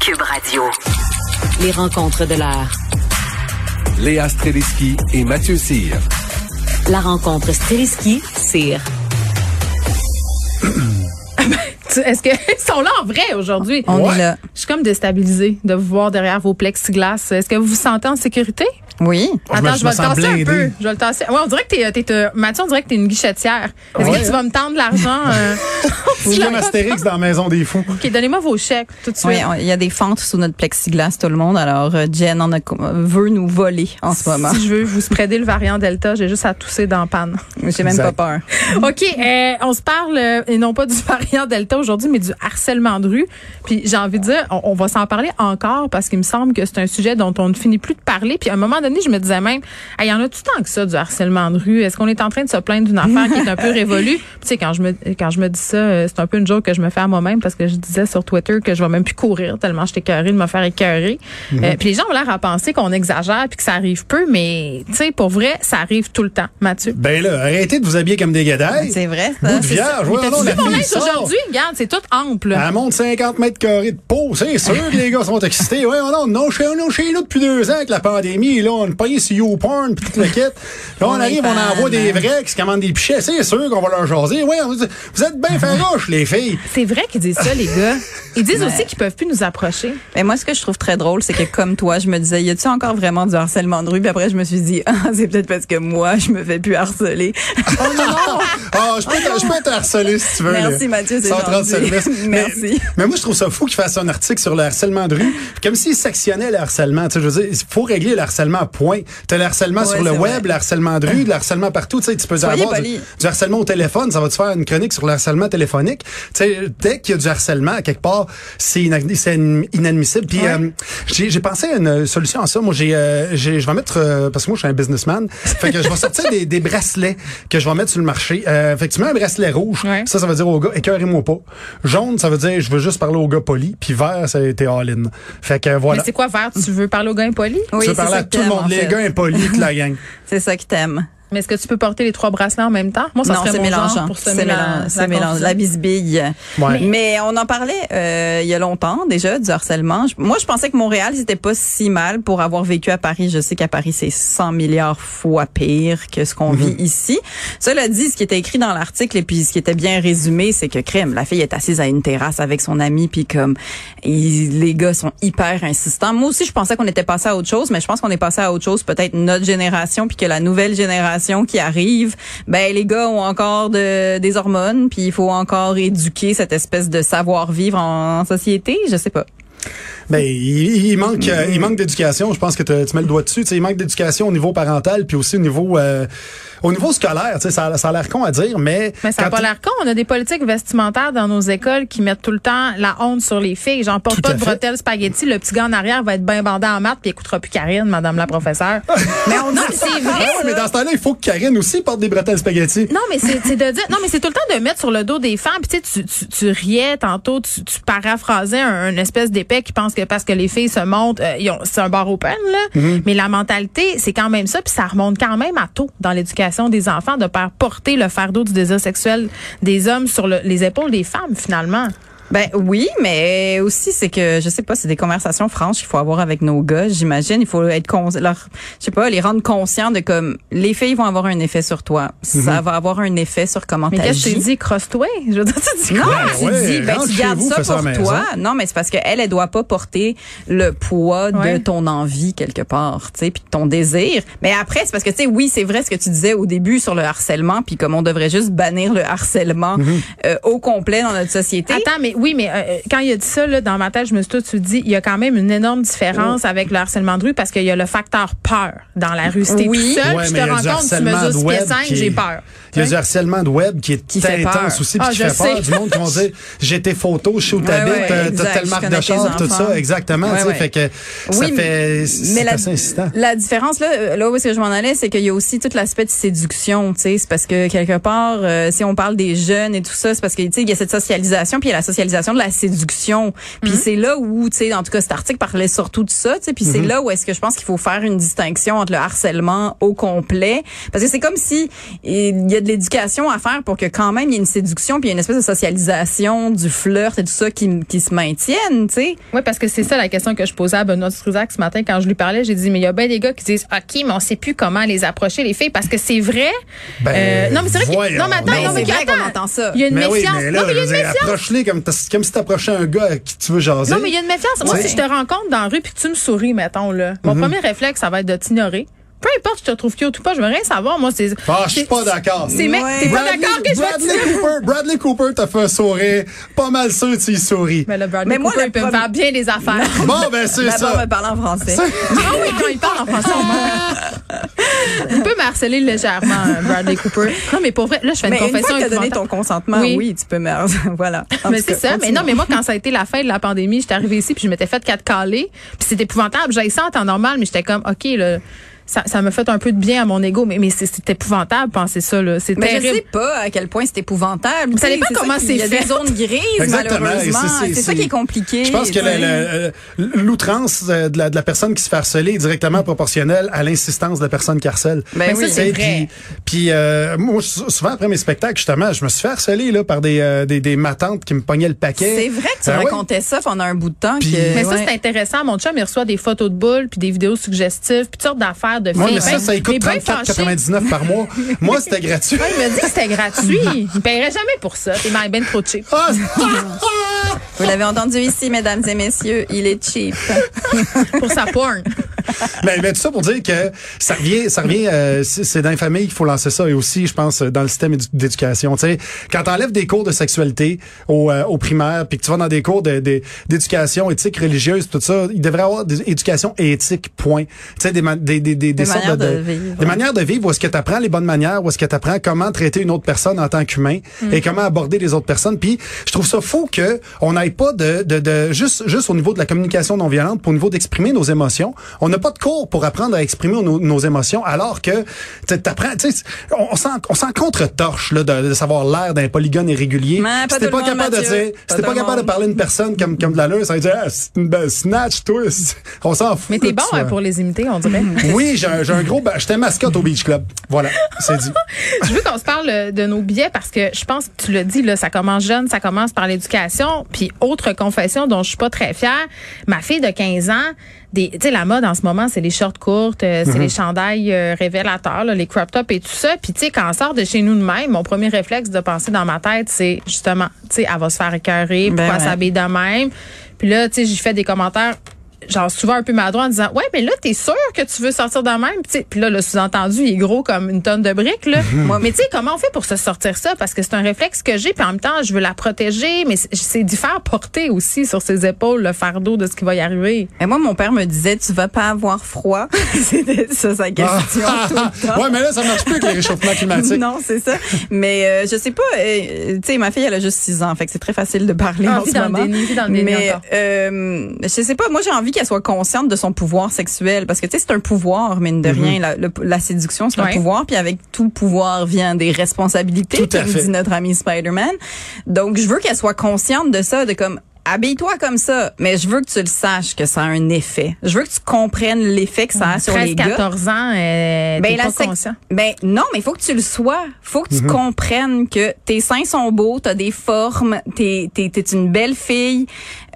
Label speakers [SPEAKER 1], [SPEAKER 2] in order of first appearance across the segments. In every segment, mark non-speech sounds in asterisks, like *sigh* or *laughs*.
[SPEAKER 1] Cube Radio.
[SPEAKER 2] Les rencontres de l'heure.
[SPEAKER 3] Léa Streliski et Mathieu Cyr.
[SPEAKER 2] La rencontre Streliski-Cyr. *clears throat*
[SPEAKER 4] Est-ce qu'ils sont là en vrai aujourd'hui?
[SPEAKER 5] On est là.
[SPEAKER 4] Je suis comme déstabilisée de vous voir derrière vos plexiglas. Est-ce que vous vous sentez en sécurité?
[SPEAKER 5] Oui.
[SPEAKER 4] Attends,
[SPEAKER 6] me-
[SPEAKER 4] je vais le tasser un peu. Je vais le tasser. Ouais, on dirait que t'es, t'es, t'es- Mathieu, on dirait que t'es une guichetière. Est-ce
[SPEAKER 6] Ouais.
[SPEAKER 4] que tu vas me tendre de l'argent? euh? *laughs*
[SPEAKER 6] Comme Astérix dans la Maison des Fous.
[SPEAKER 4] OK, donnez-moi vos chèques tout de suite.
[SPEAKER 5] Oui, il y a des fentes sous notre plexiglas, tout le monde. Alors, euh, Jen en a, veut nous voler en ce moment.
[SPEAKER 4] Si je veux vous spreader le variant Delta, j'ai juste à tousser dans la panne.
[SPEAKER 5] J'ai même
[SPEAKER 6] Exact.
[SPEAKER 5] pas peur.
[SPEAKER 4] OK, euh, on se parle, euh, et non pas du *laughs* variant Delta aujourd'hui, mais du harcèlement de rue. Puis j'ai envie de dire, on, on va s'en parler encore parce qu'il me semble que c'est un sujet dont on ne finit plus de parler. Puis à un moment donné, je me disais même, il y en a tout tant que ça du harcèlement de rue? Est-ce qu'on est en train de se plaindre d'une affaire qui est un peu *laughs* révolue? Tu sais, quand je me quand je me dis ça, euh, c'est un peu une joke que je me fais à moi-même parce que je disais sur Twitter que je vais même plus courir tellement j'étais écœurée de me faire écœurer. Euh, puis les gens ont l'air à penser qu'on exagère puis que ça arrive peu, mais tu sais, pour vrai, ça arrive tout le temps, Mathieu.
[SPEAKER 6] Ben là, arrêtez de vous habiller comme des gadailles.
[SPEAKER 5] C'est vrai,
[SPEAKER 6] Bout de vierge, ouais, non, la
[SPEAKER 4] aujourd'hui? Regarde, c'est tout ample.
[SPEAKER 6] Elle monte 50 mètres carrés de peau, c'est sûr que les gars sont excités. Ouais, non, non, chez nous, chez nous depuis deux ans avec la pandémie, là, on est payé sur YouPorn pis toute la kit. Là, on,
[SPEAKER 5] On
[SPEAKER 6] arrive, on envoie des vrais qui se commandent des pichets. C'est sûr qu'on va leur jaser. Vous êtes bien farouches, les filles.
[SPEAKER 4] C'est vrai qu'ils disent ça, les gars. Ils disent aussi qu'ils peuvent plus nous approcher.
[SPEAKER 5] Mais moi, ce que je trouve très drôle, c'est que comme toi, je me disais, y a-tu encore vraiment du harcèlement de rue? Puis après, je me suis dit, ah, c'est peut-être parce que moi, je me fais plus harceler.
[SPEAKER 6] Ah, je peux, te- je peux te harceler si tu veux.
[SPEAKER 5] Merci,
[SPEAKER 6] là.
[SPEAKER 5] Mathieu, c'est
[SPEAKER 6] Sans trop de
[SPEAKER 5] gentil.
[SPEAKER 6] service. *laughs*
[SPEAKER 5] Merci.
[SPEAKER 6] Mais, mais moi, je trouve ça fou qu'il fasse un article sur le harcèlement de rue, comme s'il sectionnait le harcèlement. Tu sais, je veux dire, il faut régler le harcèlement, point. T'as le harcèlement
[SPEAKER 5] Ouais,
[SPEAKER 6] sur le web, le harcèlement de rue, le harcèlement partout. Tu sais, tu peux
[SPEAKER 5] Soyez
[SPEAKER 6] avoir du, harcèlement au téléphone, ça va te faire une chronique sur le harcèlement téléphonique. Tu sais, dès qu'il y a du harcèlement, à quelque part, c'est inad- c'est inadmissible. Puis, euh, j'ai pensé à une solution à ça. Moi, j'ai, euh, je vais mettre, euh, parce que moi, je suis un businessman, fait que je vais *laughs* sortir des, des bracelets que je vais mettre sur le marché. Euh, fait que tu mets un bracelet rouge,
[SPEAKER 4] Ouais.
[SPEAKER 6] ça, ça veut dire au gars, écœurez-moi pas. Jaune, ça veut dire, je veux juste parler au gars poli. Puis vert, ça a été all-in. Fait que voilà.
[SPEAKER 4] Mais c'est quoi vert? Tu veux parler aux gars impolis?
[SPEAKER 5] Oui,
[SPEAKER 6] tu veux parler à tout le monde,
[SPEAKER 5] en
[SPEAKER 6] les
[SPEAKER 5] fait.
[SPEAKER 6] gars impolis, la gang. *laughs*
[SPEAKER 5] C'est ça qui t'aime.
[SPEAKER 4] Mais est-ce que tu peux porter les trois bracelets en même temps? Moi, ça
[SPEAKER 5] non,
[SPEAKER 4] serait
[SPEAKER 5] c'est
[SPEAKER 4] mon genre
[SPEAKER 5] mélangeant.
[SPEAKER 4] pour
[SPEAKER 5] C'est
[SPEAKER 4] semer la,
[SPEAKER 5] mélangeant.
[SPEAKER 4] la
[SPEAKER 5] C'est mélangeant.
[SPEAKER 4] confusion.
[SPEAKER 5] La bisbille.
[SPEAKER 6] Ouais.
[SPEAKER 5] Mais on en parlait euh, il y a longtemps déjà du harcèlement. Je- Moi, je pensais que Montréal, c'était pas si mal pour avoir vécu à Paris. Je sais qu'à Paris, c'est 100 milliards fois pire que ce qu'on vit ici. Cela dit, ce qui était écrit dans l'article et puis ce qui était bien résumé, c'est que crème, la fille est assise à une terrasse avec son ami puis comme les gars sont hyper insistants. Moi aussi, je pensais qu'on était passé à autre chose, mais je pense qu'on est passé à autre chose, peut-être notre génération puis que la nouvelle génération qui arrive, ben les gars ont encore de, des hormones, puis il faut encore éduquer cette espèce de savoir-vivre en, société, je sais pas.
[SPEAKER 6] Ben, il, il manque, euh, il manque d'éducation. Je pense que te- tu mets le doigt dessus. Il manque d'éducation au niveau parental, puis aussi au niveau, euh, au niveau scolaire. Ça, a- ça a l'air con à dire, mais
[SPEAKER 4] Mais ça n'a pas l'air con. On a des politiques vestimentaires dans nos écoles qui mettent tout le temps la honte sur les filles. J'en porte pas de
[SPEAKER 6] fait.
[SPEAKER 4] bretelles spaghetti. Le petit gars en arrière va être bien bandé en maths puis il écoutera plus Karine, madame la professeure. *laughs* mais on c'est vrai.
[SPEAKER 6] Ouais, mais dans ce temps-là, il faut que Karine aussi porte des bretelles spaghetti.
[SPEAKER 4] Non, mais c'est de dire. Non, mais c'est tout le temps de mettre sur le dos des femmes. Puis tu tu, tu, riais tantôt, tu, tu paraphrasais un, espèce qui pense que parce que les filles se montent, euh, c'est un bar open, là.
[SPEAKER 6] Mm-hmm.
[SPEAKER 4] Mais la mentalité, c'est quand même ça. Puis ça remonte quand même à tôt dans l'éducation des enfants de faire porter le fardeau du désir sexuel des hommes sur le- les épaules des femmes, finalement.
[SPEAKER 5] Ben oui, mais aussi c'est que je sais pas, c'est des conversations franches qu'il faut avoir avec nos gars. J'imagine, il faut être con, leur, je sais pas, les rendre conscients de comme les filles vont avoir un effet sur toi. Ça va avoir un effet sur comment
[SPEAKER 4] Mais qu'est-ce que je t'ai dit? Crosse-toi? Je veux dire, tu dis
[SPEAKER 5] Non, tu
[SPEAKER 6] ouais,
[SPEAKER 5] dis, ben, tu gardes
[SPEAKER 6] vous,
[SPEAKER 5] ça pour toi.
[SPEAKER 6] maison.
[SPEAKER 5] Non, mais c'est parce qu'elle, elle doit pas porter le poids
[SPEAKER 4] Ouais.
[SPEAKER 5] de ton envie quelque part, tu sais, puis de ton désir. Mais après, c'est parce que, tu sais, oui, c'est vrai ce que tu disais au début sur le harcèlement, puis comme on devrait juste bannir le harcèlement
[SPEAKER 6] Mm-hmm.
[SPEAKER 5] euh, au complet dans notre société.
[SPEAKER 4] Attends, mais oui, mais euh, quand il a dit ça, là, dans ma tête, je me suis tout de suite dit, il y a quand même une énorme différence avec le harcèlement de rue parce qu'il y a le facteur peur dans la rue. Si t'es
[SPEAKER 5] Oui.
[SPEAKER 4] tout seul,
[SPEAKER 6] Ouais,
[SPEAKER 4] je te
[SPEAKER 6] il y a
[SPEAKER 4] rends compte, tu
[SPEAKER 6] harcèlement
[SPEAKER 4] mesures
[SPEAKER 6] de
[SPEAKER 4] 6 pieds
[SPEAKER 6] web
[SPEAKER 4] 5,
[SPEAKER 6] qui est-
[SPEAKER 4] j'ai peur.
[SPEAKER 6] Il y a du harcèlement de web qui est
[SPEAKER 5] Qui fait
[SPEAKER 6] intense
[SPEAKER 5] peur.
[SPEAKER 6] aussi, puis
[SPEAKER 4] Ah,
[SPEAKER 6] qui
[SPEAKER 4] je
[SPEAKER 6] fait peur.
[SPEAKER 4] sais.
[SPEAKER 6] Du monde qui vont dire *laughs* j'ai tes photos, je suis où t'habites,
[SPEAKER 5] ouais,
[SPEAKER 6] t'as- telle marque de char, tout ça, exactement.
[SPEAKER 5] Ouais,
[SPEAKER 6] tu sais,
[SPEAKER 5] ouais.
[SPEAKER 6] Fait que ça
[SPEAKER 5] Oui,
[SPEAKER 6] fait c'est
[SPEAKER 5] mais la,
[SPEAKER 6] assez incitant.
[SPEAKER 5] la différence là, euh, là où est-ce que je m'en allais, c'est qu'il y a aussi tout l'aspect de séduction, tu sais, c'est parce que quelque part, euh, si on parle des jeunes et tout ça, c'est parce que tu sais, il y a cette socialisation, puis il y a la sexualisation de la séduction. Puis c'est là où, tu sais, en tout cas, cet article parlait surtout de ça, tu sais. Puis c'est là où est-ce que je pense qu'il faut faire une distinction entre le harcèlement au complet, parce que c'est comme si il y a de l'éducation à faire pour que quand même il y ait une séduction, puis il y ait une espèce de socialisation du flirt et tout ça qui, qui se maintienne, tu sais.
[SPEAKER 4] Oui, parce que c'est ça la question que je posais à Benoît Struzac ce matin quand je lui parlais. J'ai dit, mais il y a bien des gars qui disent, OK, mais on sait plus comment les approcher, les filles, parce que c'est vrai.
[SPEAKER 6] Ben,
[SPEAKER 4] euh, non, mais c'est vrai que,
[SPEAKER 6] voyons
[SPEAKER 4] non, mais attends,
[SPEAKER 5] Ben,
[SPEAKER 4] non, mais
[SPEAKER 5] c'est vrai
[SPEAKER 4] attends.
[SPEAKER 5] qu'on entend ça.
[SPEAKER 4] Il y a une
[SPEAKER 6] Mais oui,
[SPEAKER 4] méfiance.
[SPEAKER 6] mais là,
[SPEAKER 4] non, mais il y a une méfiance.
[SPEAKER 6] approche-les comme, t'as- comme si t'approchais un gars à qui tu veux jaser.
[SPEAKER 4] Non, mais il y a une méfiance. Moi, si je te rencontre dans la rue puis que tu me souris, mettons, là, mon
[SPEAKER 6] Mhm.
[SPEAKER 4] premier réflexe, ça va être de t'ignorer. Peu importe si je te trouve cute ou pas, je veux rien savoir. Moi, c'est.
[SPEAKER 6] Ah, je suis pas d'accord.
[SPEAKER 4] C'est mec,
[SPEAKER 5] Ouais.
[SPEAKER 4] t'es pas d'accord que je
[SPEAKER 6] Bradley Cooper, Bradley Cooper t'a fait un sourire. Pas mal sûr tu y souris.
[SPEAKER 4] Mais le Bradley
[SPEAKER 5] Mais moi,
[SPEAKER 4] Cooper, il peut me faire bien des affaires.
[SPEAKER 6] Bon, ben, c'est ça.
[SPEAKER 5] me parler en français.
[SPEAKER 4] Ah oui, quand il parle en français, on meurt. Il peut me harceler légèrement, euh, Bradley Cooper. Non, mais pour vrai, là, je fais une
[SPEAKER 5] Mais une
[SPEAKER 4] confession
[SPEAKER 5] fois que tu as donné ton consentement,
[SPEAKER 4] Oui.
[SPEAKER 5] oui, tu peux me... *laughs* voilà. En
[SPEAKER 4] Mais c'est ça. Mais non, mais moi, quand ça a été la fin de la pandémie, j'étais arrivée ici puis je m'étais fait quatre calés. Puis c'était épouvantable. J'avais ça en temps normal, mais j'étais comme, OK, là, ça, ça me fait un peu de bien à mon ego. Mais, mais c'est épouvantable, penser ça, là. C'est
[SPEAKER 5] Mais je
[SPEAKER 4] terrible.
[SPEAKER 5] sais pas à quel point c'est épouvantable.
[SPEAKER 4] Ça dépend comment c'est
[SPEAKER 5] Il y a
[SPEAKER 4] fait.
[SPEAKER 5] des zones grises,
[SPEAKER 6] Exactement.
[SPEAKER 5] malheureusement.
[SPEAKER 6] C'est-
[SPEAKER 5] ça qui est compliqué.
[SPEAKER 6] Je pense que le- l'outrance euh, de la, de la personne qui se fait harceler est directement proportionnelle à l'insistance de la personne qui harcèle.
[SPEAKER 5] Ben oui.
[SPEAKER 4] C'est vrai.
[SPEAKER 6] Puis, puis, euh, moi, sou- souvent après mes spectacles, justement, je me suis fait harceler là, par des, euh, des, des matantes qui me pognaient le paquet.
[SPEAKER 5] C'est vrai que tu
[SPEAKER 6] Ben
[SPEAKER 5] racontais ça pendant un bout de temps.
[SPEAKER 6] Puis-
[SPEAKER 5] que,
[SPEAKER 4] Mais ça, c'est intéressant. Mon chum, il reçoit des photos de boules, puis des vidéos suggestives, puis toutes sortes d'affaires de filles.
[SPEAKER 6] Moi, mais ça, ça coûte
[SPEAKER 4] ben fâché.
[SPEAKER 6] 34,99 par mois. Moi, c'était gratuit.
[SPEAKER 4] Ouais, il m'a dit que c'était gratuit. *laughs* Il me paierait jamais pour ça. T'es ben trop cheap.
[SPEAKER 6] Ah,
[SPEAKER 5] Vous l'avez entendu ici, mesdames et messieurs, il est cheap.
[SPEAKER 4] Pour sa porn. *laughs*
[SPEAKER 6] mais, mais tout ça pour dire que ça revient, ça revient, euh, c'est dans les familles qu'il faut lancer ça et aussi, je pense, dans le système édu- d'éducation. Tu sais, quand t'enlèves des cours de sexualité au, euh, au primaire, puis que tu vas dans des cours de- de- d'éducation éthique religieuse, tout ça, il devrait y avoir des éducation éthique. Point. Tu sais, des, des, des, des, des sortes
[SPEAKER 5] manières
[SPEAKER 6] de,
[SPEAKER 5] de vivre.
[SPEAKER 6] des manières de vivre où est-ce que tu apprends les bonnes manières, où est-ce que tu apprends comment traiter une autre personne en tant qu'humain et comment aborder les autres personnes. Puis je trouve ça fou que on n'aille pas de, de, de juste juste au niveau de la communication non violente, pour au niveau d'exprimer nos émotions. On n'a pas de cours pour apprendre à exprimer nos, nos émotions, alors que tu apprends, tu sais, on, on s'en on s'en contre-torche là de, de savoir l'air d'un polygone irrégulier.
[SPEAKER 5] Mais pas
[SPEAKER 6] si t'es
[SPEAKER 5] tout
[SPEAKER 6] pas capable de dire,
[SPEAKER 5] Pas
[SPEAKER 6] si t'es pas
[SPEAKER 5] le
[SPEAKER 6] capable de parler à une personne comme comme de l'allure, ça veut dire ah, c'est une belle snatch twist. *laughs* On s'en fout.
[SPEAKER 4] Mais t'es bon hein, pour les imiter, on dirait. *laughs*
[SPEAKER 6] Oui, j'ai un, j'ai un gros. J'étais mascotte au Beach Club. Voilà, c'est dit. *laughs*
[SPEAKER 4] Je veux qu'on se parle euh, de nos billets parce que je pense que tu l'as dit, là, ça commence jeune, ça commence par l'éducation. Puis autre confession dont je suis pas très fière, ma fille de 15 ans, des, tu sais, la mode en ce moment, c'est les shorts courtes, euh, c'est les chandails euh, révélateurs, là, les crop tops et tout ça. Puis tu sais, quand on sort de chez nous de même, mon premier réflexe de penser dans ma tête, c'est justement, tu sais, elle va se faire écœurer,
[SPEAKER 5] Ben
[SPEAKER 4] pourquoi
[SPEAKER 5] ouais.
[SPEAKER 4] elle s'habille de même. Puis là, tu sais, j'ai fait des commentaires genre souvent un peu maladroit en disant ouais mais là t'es sûr que tu veux sortir de même? Puis là le sous-entendu il est gros comme une tonne de briques là *laughs* mais tu sais comment on fait pour se sortir ça? Parce que c'est un réflexe que j'ai puis en même temps je veux la protéger mais c'est- d'y faire porter aussi sur ses épaules le fardeau de ce qui va y arriver
[SPEAKER 5] Et moi, mon père me disait, tu vas pas avoir froid. *laughs* C'était ça sa question tout le *laughs* temps.
[SPEAKER 6] ouais, mais là, ça marche plus avec les réchauffements climatiques.
[SPEAKER 5] Non, c'est ça. Mais euh, je sais pas. euh, tu sais, ma fille, elle a juste 6 ans, fait que c'est très facile de parler
[SPEAKER 4] Ah,
[SPEAKER 5] en
[SPEAKER 4] vis
[SPEAKER 5] ce
[SPEAKER 4] dans
[SPEAKER 5] moment.
[SPEAKER 4] déni, vis dans le déni
[SPEAKER 5] Mais euh, je sais pas. Moi, j'ai envie qu'elle soit consciente de son pouvoir sexuel parce que tu sais, c'est un pouvoir, mine de rien. La, le- la séduction, c'est
[SPEAKER 4] Ouais.
[SPEAKER 5] un pouvoir. Puis avec tout pouvoir vient des responsabilités, comme dit notre ami Spider-Man. Donc, je veux qu'elle soit consciente de ça, de comme Habille-toi comme ça, mais je veux que tu le saches que ça a un effet. Je veux que tu comprennes l'effet que ça a sur
[SPEAKER 4] 13
[SPEAKER 5] les gars.
[SPEAKER 4] 14 ans euh,
[SPEAKER 5] Ben,
[SPEAKER 4] pas conscient
[SPEAKER 5] ben non, mais il faut que tu le sois. faut que
[SPEAKER 6] Mhm.
[SPEAKER 5] tu comprennes que tes seins sont beaux, t'as des formes, t'es t'es t'es une belle fille.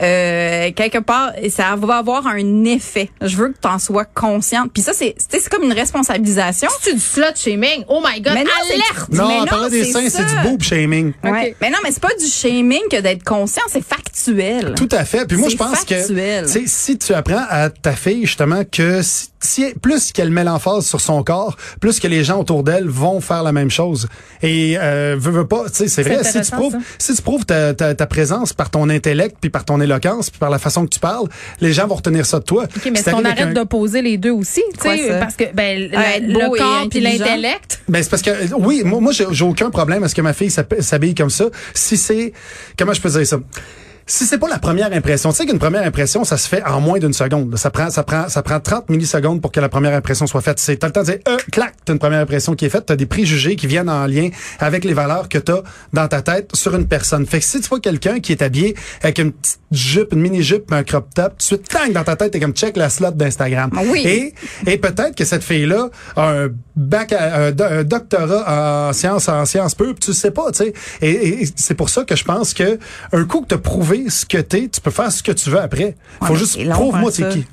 [SPEAKER 5] Euh, quelque part, ça va avoir un effet. Je veux que tu en sois consciente. Puis ça, c'est tu sais, c'est comme une responsabilisation.
[SPEAKER 4] c'est du slut shaming oh my god
[SPEAKER 5] Mais non,
[SPEAKER 4] alerte
[SPEAKER 6] Non,
[SPEAKER 5] Mais
[SPEAKER 6] on
[SPEAKER 5] non,
[SPEAKER 6] parlait des
[SPEAKER 5] c'est
[SPEAKER 6] seins, c'est du boob shaming.
[SPEAKER 5] Ouais. Mais non, mais c'est pas du shaming que d'être conscient, c'est factuel.
[SPEAKER 6] Tout à fait. Puis moi, je pense
[SPEAKER 5] factuel.
[SPEAKER 6] que tu sais, si tu apprends à ta fille justement que si, si- plus qu'elle met l'emphase sur son corps, plus que les gens autour d'elle vont faire la même chose. Et euh, veux, veux pas, tu sais, c'est vrai. Si tu prouves,
[SPEAKER 4] ça.
[SPEAKER 6] si tu prouves ta, ta, ta présence par ton intellect, puis par ton éloquence, puis par la façon que tu parles, les gens vont retenir ça de toi.
[SPEAKER 4] OK, mais
[SPEAKER 6] Si
[SPEAKER 4] est-ce qu'on
[SPEAKER 6] t'arrives avec
[SPEAKER 4] arrête
[SPEAKER 6] un-
[SPEAKER 4] d'opposer les deux aussi, tu sais, parce que ben
[SPEAKER 5] être
[SPEAKER 4] le corps puis l'intellect.
[SPEAKER 6] Ben c'est parce que euh, oui, moi, moi j'ai aucun problème à ce que ma fille s'habille comme ça. Si c'est comment je peux dire ça? Si c'est pas la première impression, tu sais qu'une première impression, ça se fait en moins d'une seconde. Ça prend, ça prend, ça prend 30 millisecondes pour que la première impression soit faite. C'est, t'as le temps de dire, euh, clac, t'as une première impression qui est faite. T'as des préjugés qui viennent en lien avec les valeurs que t'as dans ta tête sur une personne. Fait que si tu vois quelqu'un qui est habillé avec une petite jupe, une mini-jupe, un crop top, tout de suite, tang, dans ta tête, t'es comme check la slot d'Instagram.
[SPEAKER 5] Ah oui.
[SPEAKER 6] Et, et peut-être que cette fille-là a un bac, à- un, un doctorat en sciences, en sciences puis tu sais pas, tu sais. Et, et c'est pour ça que je pense que un coup que t'as prouvé ce que t'es, tu peux faire ce que tu veux après. Faut
[SPEAKER 5] Ouais,
[SPEAKER 6] juste prouve-moi t'es qui.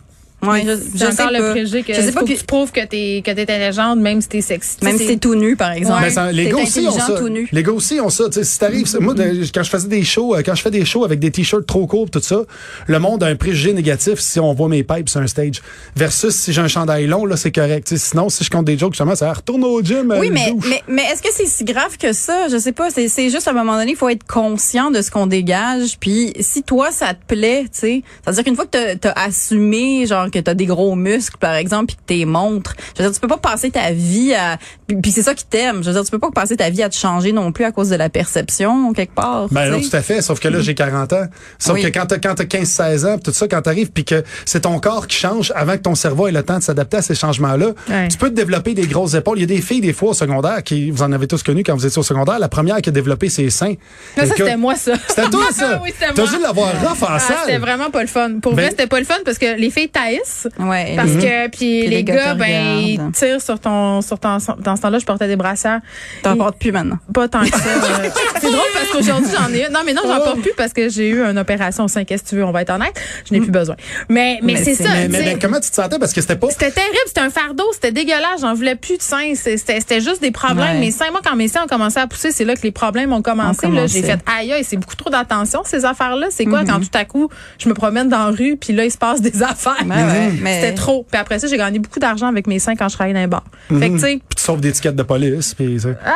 [SPEAKER 5] Ouais, je,
[SPEAKER 4] C'est
[SPEAKER 5] je sais
[SPEAKER 4] encore le
[SPEAKER 5] pas.
[SPEAKER 4] préjugé que
[SPEAKER 5] je sais
[SPEAKER 4] faut
[SPEAKER 5] pas
[SPEAKER 4] que
[SPEAKER 5] que,
[SPEAKER 4] tu prouves que t'es que t'es intelligente, même si t'es sexy.
[SPEAKER 5] même
[SPEAKER 4] C'est-
[SPEAKER 5] si c'est tout nu, par exemple.
[SPEAKER 4] Ouais.
[SPEAKER 6] Ben, ça, les
[SPEAKER 5] T'es
[SPEAKER 6] gars aussi ont ça. Les gars aussi ont ça. Tu sais, si t'arrives, moi, de- quand je faisais des shows, euh, quand je fais des shows avec des t-shirts trop courts, tout ça, le monde a un préjugé négatif si on voit mes pipes sur un stage. Versus si j'ai un chandail long, là, c'est correct. Tu sais, sinon, si je compte des jokes, justement, ça retourne au gym.
[SPEAKER 5] Oui,
[SPEAKER 6] euh,
[SPEAKER 5] mais,
[SPEAKER 6] douche.
[SPEAKER 5] mais, mais est-ce que c'est si grave que ça? Je sais pas. C'est, c'est juste à un moment donné, il faut être conscient de ce qu'on dégage. Puis si toi, ça te plaît, tu sais, c'est-à-dire qu'une fois que t'as, t'as assumé, genre, que t'as des gros muscles, par exemple, puis que t'es montres, je veux dire, tu peux pas passer ta vie à... Puis, c'est ça qui t'aime. Je veux dire, tu peux pas passer ta vie à te changer non plus à cause de la perception, quelque part.
[SPEAKER 6] Ben
[SPEAKER 5] tu
[SPEAKER 6] non, tout à fait. Sauf que là, j'ai 40 ans. Sauf
[SPEAKER 5] Oui.
[SPEAKER 6] que quand t'as, quand t'as 15, 16 ans, pis tout ça, quand t'arrives, puis que c'est ton corps qui change avant que ton cerveau ait le temps de s'adapter à ces changements-là,
[SPEAKER 4] Ouais.
[SPEAKER 6] tu peux te développer des grosses épaules. Il y a des filles, des fois, au secondaire, qui, vous en avez tous connu quand vous étiez au secondaire, la première qui a développé ses seins.
[SPEAKER 4] Ça, c'était moi, ça.
[SPEAKER 6] C'était toi, ça? *laughs*
[SPEAKER 4] oui, c'était
[SPEAKER 6] T'as
[SPEAKER 4] moi.
[SPEAKER 6] dû l'avoir rough en
[SPEAKER 4] Ah, c'était vraiment pas le fun. Pour
[SPEAKER 6] Ben-
[SPEAKER 4] vrai, c'était pas le fun parce que les filles
[SPEAKER 5] Ouais.
[SPEAKER 4] Parce que puis les,
[SPEAKER 5] les gars
[SPEAKER 4] ben ils tirent sur ton sur ton dans ce temps-là je portais des brassières
[SPEAKER 5] T'en portes plus maintenant.
[SPEAKER 4] pas tant que ça euh, c'est drôle parce qu'aujourd'hui j'en ai une. non mais non j'en
[SPEAKER 6] Oh.
[SPEAKER 4] porte plus parce que j'ai eu une opération au sein qu'est-ce que tu veux on va être honnête je n'ai plus besoin mais mais,
[SPEAKER 5] Mais
[SPEAKER 4] c'est
[SPEAKER 5] c'est-
[SPEAKER 4] ça
[SPEAKER 6] mais, mais, mais comment tu te sentais? Parce que c'était pas.
[SPEAKER 4] C'était terrible, c'était un fardeau, c'était dégueulasse, j'en voulais plus de seins, c'était c'était juste des problèmes.
[SPEAKER 5] Ouais.
[SPEAKER 4] Mais cinq mois quand mes seins ont commencé à pousser, c'est là que les problèmes ont commencé. Là, j'ai fait aïe c'est beaucoup trop d'attention ces affaires-là. C'est
[SPEAKER 5] Mm-hmm.
[SPEAKER 4] quoi quand tout à coup je me promène dans la rue puis là il se passe des *laughs* affaires?
[SPEAKER 5] Ouais, ouais, mais-
[SPEAKER 4] C'était trop. Puis après ça, j'ai gagné beaucoup d'argent avec mes seins quand je travaillais dans les bars. Fait que tu sais,
[SPEAKER 6] Puis tu sauves des tickets de police. Puis,
[SPEAKER 4] ah,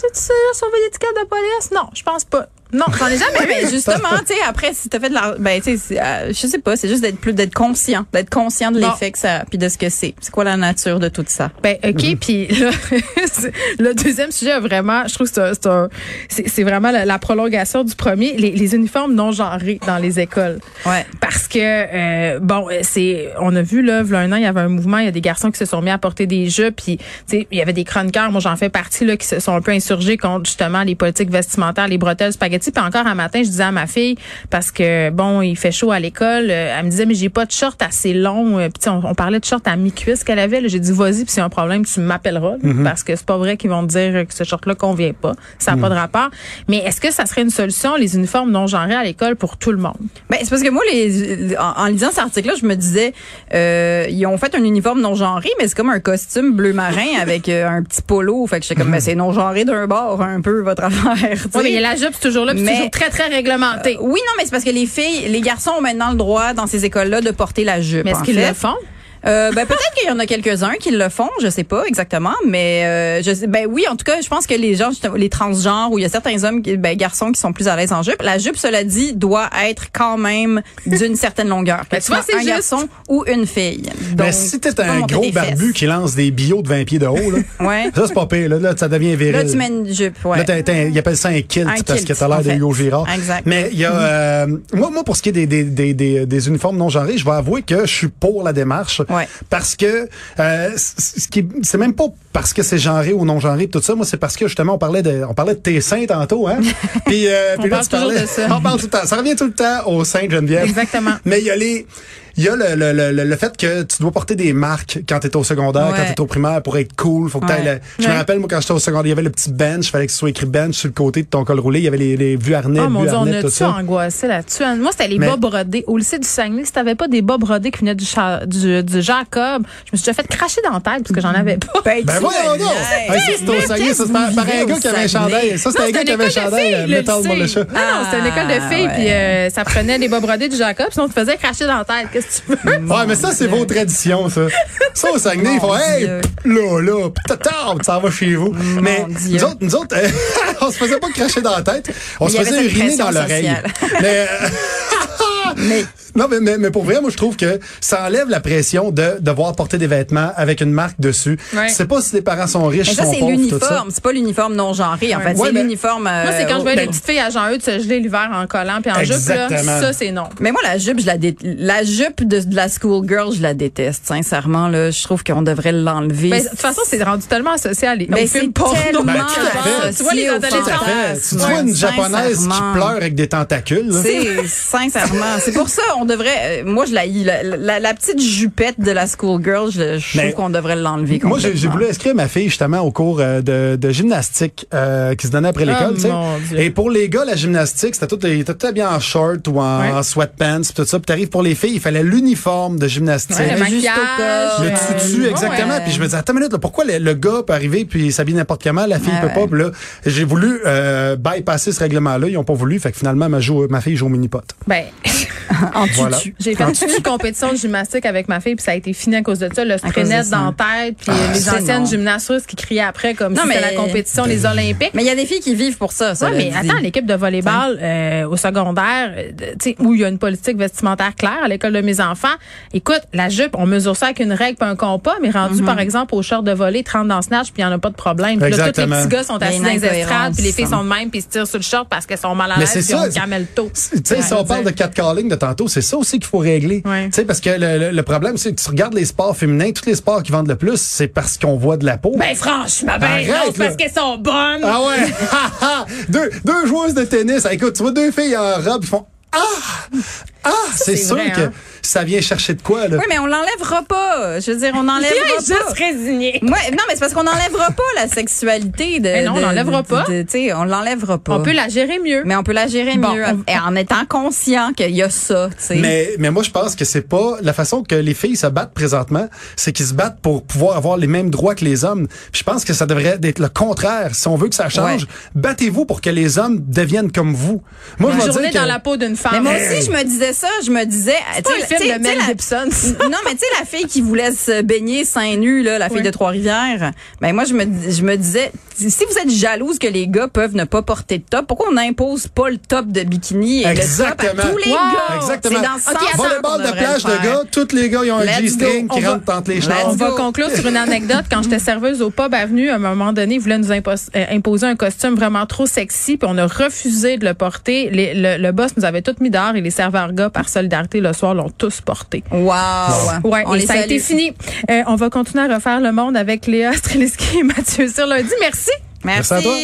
[SPEAKER 4] j'ai-tu sauvé l'étiquette de police? Non, je pense pas. Non, j'en ai jamais
[SPEAKER 5] Mais justement, tu sais, après, si t'as fait de la, ben, tu sais, c'est, euh, je sais pas, c'est juste d'être plus, d'être conscient, d'être conscient de l'effet que ça, puis de ce que c'est. C'est quoi la nature de tout ça?
[SPEAKER 4] Ben ok, puis là, *laughs* c'est- le deuxième sujet a vraiment, je trouve que c'est un- c'est vraiment la, la prolongation du premier, les, les uniformes non genrés dans les écoles.
[SPEAKER 5] Ouais.
[SPEAKER 4] Parce que euh, bon, euh, c'est, on a vu là, un an, il y avait un mouvement, il y a des garçons qui se sont mis à porter des jupes, puis tu sais, il y avait des chroniqueurs, moi j'en fais partie là, qui se sont un peu insurgés contre justement les politiques vestimentaires, les bretelles, spaghettis. Puis encore un matin, je disais à ma fille parce que bon, il fait chaud à l'école, euh, elle me disait mais j'ai pas de short assez long. Euh, Puis tu sais, on, on parlait de short à mi-cuisse qu'elle avait. J'ai dit vas-y, puis s'il y a un problème, tu m'appelleras là, parce que c'est pas vrai qu'ils vont te dire que ce short-là convient pas. Ça n'a pas de rapport. Mais est-ce que ça serait une solution les uniformes non genrés à l'école pour tout le monde?
[SPEAKER 5] Ben, c'est parce que moi, les, en, en lisant cet article-là, je me disais, euh, ils ont fait un uniforme non genré, mais c'est comme un costume bleu marin *laughs* avec euh, un petit polo. Fait que j'étais comme, ben, c'est non genré d'un bord, un peu, votre affaire.
[SPEAKER 4] Oui, mais la jupe, c'est toujours là, puis c'est très, très réglementé.
[SPEAKER 5] Oui, non, mais c'est parce que les filles, les garçons ont maintenant le droit dans ces écoles-là de porter la jupe.
[SPEAKER 4] mais est-ce qu'ils le font?
[SPEAKER 5] Euh, ben peut-être qu'il y en a quelques-uns qui le font, je sais pas exactement, mais euh, je sais, ben oui, en tout cas, je pense que les gens, justement, les transgenres, où il y a certains hommes, ben garçons qui sont plus à l'aise en jupe, la jupe, cela dit, doit être quand même d'une *laughs* certaine longueur. Que
[SPEAKER 4] Ben, tu vois, c'est
[SPEAKER 5] un
[SPEAKER 4] juste.
[SPEAKER 5] garçon ou une fille.
[SPEAKER 6] Mais
[SPEAKER 5] Donc,
[SPEAKER 6] si
[SPEAKER 5] tu
[SPEAKER 6] t'es un gros barbu qui lance des billots de 20 pieds de haut, là, *laughs*
[SPEAKER 5] ouais.
[SPEAKER 6] ça, c'est pas pire. Là, là, ça devient viril.
[SPEAKER 5] Là, tu mets une jupe, ouais.
[SPEAKER 6] Là, t'as- t'as- ils appellent ça un kilt
[SPEAKER 5] Un
[SPEAKER 6] parce
[SPEAKER 5] kilt,
[SPEAKER 6] que t'as l'air de. Hugo Girard.
[SPEAKER 5] Exact.
[SPEAKER 6] Mais il y a, euh, moi, moi, pour ce qui est des, des, des, des, des uniformes non genrés, je vais avouer que je suis pour la démarche.
[SPEAKER 5] Ouais.
[SPEAKER 6] Parce que, euh, ce qui, est- c'est même pas parce que c'est genré ou non genré tout ça. Moi, c'est parce que, justement, on parlait de, on parlait de tes seins tantôt, hein. *laughs* puis, euh,
[SPEAKER 4] On
[SPEAKER 6] puis là,
[SPEAKER 4] parle
[SPEAKER 6] tu parlais,
[SPEAKER 4] toujours de ça. *laughs*
[SPEAKER 6] on parle tout le temps. Ça revient tout le temps aux seins de Geneviève.
[SPEAKER 4] Exactement.
[SPEAKER 6] Mais il y a les, il y a le, le, le, le fait que tu dois porter des marques quand t'es au secondaire,
[SPEAKER 5] Ouais.
[SPEAKER 6] quand t'es au primaire pour être cool. Faut que t'ailles
[SPEAKER 5] Ouais.
[SPEAKER 6] le- je me rappelle, moi, quand j'étais au secondaire, il y avait le petit bench, fallait que ce soit écrit bench sur le côté de ton col roulé. Il y avait les, les vues harnais,
[SPEAKER 4] Oh mon
[SPEAKER 6] vues
[SPEAKER 4] dieu, on
[SPEAKER 6] harnais, tout
[SPEAKER 4] a-tu
[SPEAKER 6] ça.
[SPEAKER 4] angoissé là-dessus? Moi, c'était les
[SPEAKER 6] Mais-
[SPEAKER 4] bas brodés. Au lycée du Saguenay, si t'avais pas des bas brodés qui venaient du, cha- du, du Jacob, je me suis déjà fait cracher dans la tête parce que j'en avais pas.
[SPEAKER 5] Ben,
[SPEAKER 6] Ben voyons
[SPEAKER 5] Hey,
[SPEAKER 6] ça, c'était au Saguenay, ça, par, par un gars qui avait un chandail. Ça, c'était
[SPEAKER 4] Non,
[SPEAKER 6] un gars
[SPEAKER 4] c'était
[SPEAKER 6] qui avait un chandail Metal. Militia.
[SPEAKER 4] Non, non, c'était une école de
[SPEAKER 5] Ah,
[SPEAKER 4] filles, puis euh, ça prenait des bas brodés du Jacob, sinon on te faisait cracher dans la tête. Tu veux?
[SPEAKER 6] Ouais, mais ça, c'est vos traditions, ça. Ça, au Saguenay, ils font, hey, là, là, tata, tu s'en vas chez vous. mais nous autres, nous autres, *laughs* on se faisait pas cracher dans la tête. On se faisait uriner dans l'oreille. Mais, *laughs* *laughs*
[SPEAKER 5] Mais-
[SPEAKER 6] non, mais, mais, mais pour vrai, moi, je trouve que ça enlève la pression de devoir porter des vêtements avec une marque dessus.
[SPEAKER 4] Ouais.
[SPEAKER 6] Sais pas si les parents sont riches,
[SPEAKER 5] Mais ça,
[SPEAKER 6] sont
[SPEAKER 5] c'est
[SPEAKER 6] pauvres, tout ça.
[SPEAKER 5] l'uniforme. C'est pas l'uniforme non genré, en fait.
[SPEAKER 6] Ouais,
[SPEAKER 5] c'est
[SPEAKER 6] mais-
[SPEAKER 5] l'uniforme.
[SPEAKER 4] Moi, c'est quand je
[SPEAKER 5] euh,
[SPEAKER 4] vois
[SPEAKER 6] ben-
[SPEAKER 4] les petites filles à Jean-Eudes se geler l'hiver en collant puis en jupe, là, ça, c'est non.
[SPEAKER 5] Mais moi, la jupe, je la dé- la jupe de, de la schoolgirl, je la déteste. Sincèrement, là, je trouve qu'on devrait l'enlever.
[SPEAKER 4] Ben, de toute façon, c'est rendu tellement associé à les
[SPEAKER 5] Ben, c'est
[SPEAKER 4] films porno.
[SPEAKER 6] Ben.
[SPEAKER 4] Tu vois les adolescents.
[SPEAKER 6] Tu vois une japonaise qui pleure avec des tentacules,
[SPEAKER 5] C'est sincèrement, c'est pour ça on devrait. euh, moi, je la, la, la, la petite jupette de la schoolgirl, je, je trouve qu'on devrait l'enlever.
[SPEAKER 6] Moi, j'ai voulu inscrire ma fille justement au cours euh, de, de gymnastique euh, qui se donnait après l'école.
[SPEAKER 4] Oh.
[SPEAKER 6] Et pour les gars, la gymnastique, c'était tout, ils étaient tout bien en short ou en, en sweatpants, pis tout ça. Puis t'arrives pour les filles, il fallait l'uniforme de gymnastique.
[SPEAKER 4] Ouais, le maquillage.
[SPEAKER 6] Le tutu, exactement.
[SPEAKER 4] ouais.
[SPEAKER 6] Puis je me disais, attends une minute, là, pourquoi le, le gars peut arriver puis s'habille n'importe comment, la fille
[SPEAKER 5] Ouais,
[SPEAKER 6] peut pas. Puis là, j'ai voulu euh, bypasser ce règlement-là. Ils ont pas voulu. Fait que finalement, ma, joue- ma fille joue au mini-pot.
[SPEAKER 4] Ben, *laughs*
[SPEAKER 5] en tutu.
[SPEAKER 6] Voilà.
[SPEAKER 4] j'ai fait une compétition de gymnastique avec ma fille, puis ça a été fini à cause de ça. Le traînette dans la tête, puis
[SPEAKER 6] Ah,
[SPEAKER 4] les anciennes
[SPEAKER 5] non.
[SPEAKER 4] gymnastes qui criaient après comme
[SPEAKER 5] Non,
[SPEAKER 4] si c'était
[SPEAKER 5] mais-
[SPEAKER 4] la compétition des Olympiques.
[SPEAKER 5] Mais il y a des filles qui vivent pour ça. ça
[SPEAKER 4] Ouais, mais attends, l'équipe de volleyball euh, au secondaire, euh, tu sais, où il y a une politique vestimentaire claire à l'école de mes enfants. Écoute, la jupe, on mesure ça avec une règle, pas un compas, mais rendu par exemple au short de volley, 30 dans snatch, puis il y en a pas de problème. Puis là, tous les petits gars sont assis dans les estrades, puis les filles sont de même, puis ils se tirent sur le short parce qu'elles sont mal à l'aise,
[SPEAKER 6] c'est
[SPEAKER 4] puis on camel tôt.
[SPEAKER 6] Tu sais, si on parle de de tantôt, c'est ça aussi qu'il faut régler.
[SPEAKER 4] Ouais.
[SPEAKER 6] Tu sais, parce que le, le- le problème, c'est que tu regardes les sports féminins, tous les sports qui vendent le plus, c'est parce qu'on voit de la peau.
[SPEAKER 4] Ben franchement, ben
[SPEAKER 6] Arrête,
[SPEAKER 4] non, parce qu'elles sont bonnes.
[SPEAKER 6] Ah ouais! *laughs* Deux, deux joueuses de tennis. Ah, Écoute, tu vois deux filles en robe, ils font Ah! Ah! C'est
[SPEAKER 4] c'est
[SPEAKER 6] sûr
[SPEAKER 4] vrai,
[SPEAKER 6] que
[SPEAKER 4] hein.
[SPEAKER 6] ça vient chercher de quoi, là?
[SPEAKER 5] Oui, mais on l'enlèvera pas. Je veux dire, on n'enlèvera pas.
[SPEAKER 4] juste résigné.
[SPEAKER 5] Ouais, non, mais c'est parce qu'on n'enlèvera pas la sexualité de.
[SPEAKER 4] Mais non, on l'enlèvera pas.
[SPEAKER 5] Tu sais, on l'enlèvera pas.
[SPEAKER 4] On peut la gérer mieux.
[SPEAKER 5] Mais on peut la gérer
[SPEAKER 4] Bon,
[SPEAKER 5] mieux
[SPEAKER 4] on-
[SPEAKER 5] et en étant conscient qu'il y a ça, tu sais.
[SPEAKER 6] Mais, mais moi, je pense que c'est pas la façon que les filles se battent présentement, c'est qu'ils se battent pour pouvoir avoir les mêmes droits que les hommes. Puis je pense que ça devrait être le contraire. Si on veut que ça change,
[SPEAKER 5] Ouais.
[SPEAKER 6] battez-vous pour que les hommes deviennent comme vous. Moi,
[SPEAKER 4] Une
[SPEAKER 6] je vais
[SPEAKER 4] journée
[SPEAKER 6] dire que
[SPEAKER 4] dans la peau d'une femme.
[SPEAKER 5] Mais moi aussi, je me disais ça. Je me disais.
[SPEAKER 4] C'est pas un film de Mel Gibson. *laughs*
[SPEAKER 5] non, mais tu sais, la fille qui voulait se baigner seins nus, là, la fille de Trois-Rivières, ben moi, je me, je me disais, si vous êtes jalouse que les gars peuvent ne pas porter de top, pourquoi on n'impose pas le top de bikini et
[SPEAKER 6] Exactement.
[SPEAKER 5] le top à tous les
[SPEAKER 4] Wow.
[SPEAKER 5] gars?
[SPEAKER 6] Exactement.
[SPEAKER 5] C'est dans ce
[SPEAKER 4] Ok,
[SPEAKER 5] sens
[SPEAKER 4] attends.
[SPEAKER 6] Volleyball de plage de gars, tous les gars, ils ont un G-string qui
[SPEAKER 5] On va-
[SPEAKER 6] rentre entre les.
[SPEAKER 4] On va conclure sur une anecdote. Quand j'étais serveuse au pub Avenue, à un moment donné, ils voulaient nous impos- euh, imposer un costume vraiment trop sexy, puis on a refusé de le porter. Les- le, le boss nous avait tout mis dehors et les serveurs gars, par solidarité, le soir, l'ont tous porté.
[SPEAKER 5] Wow.
[SPEAKER 4] Ouais,
[SPEAKER 5] On
[SPEAKER 4] et
[SPEAKER 5] les
[SPEAKER 4] ça a été fini. Euh, on va continuer à refaire le monde avec Léa Streliski et Mathieu sur lundi. Merci.
[SPEAKER 6] Merci à toi.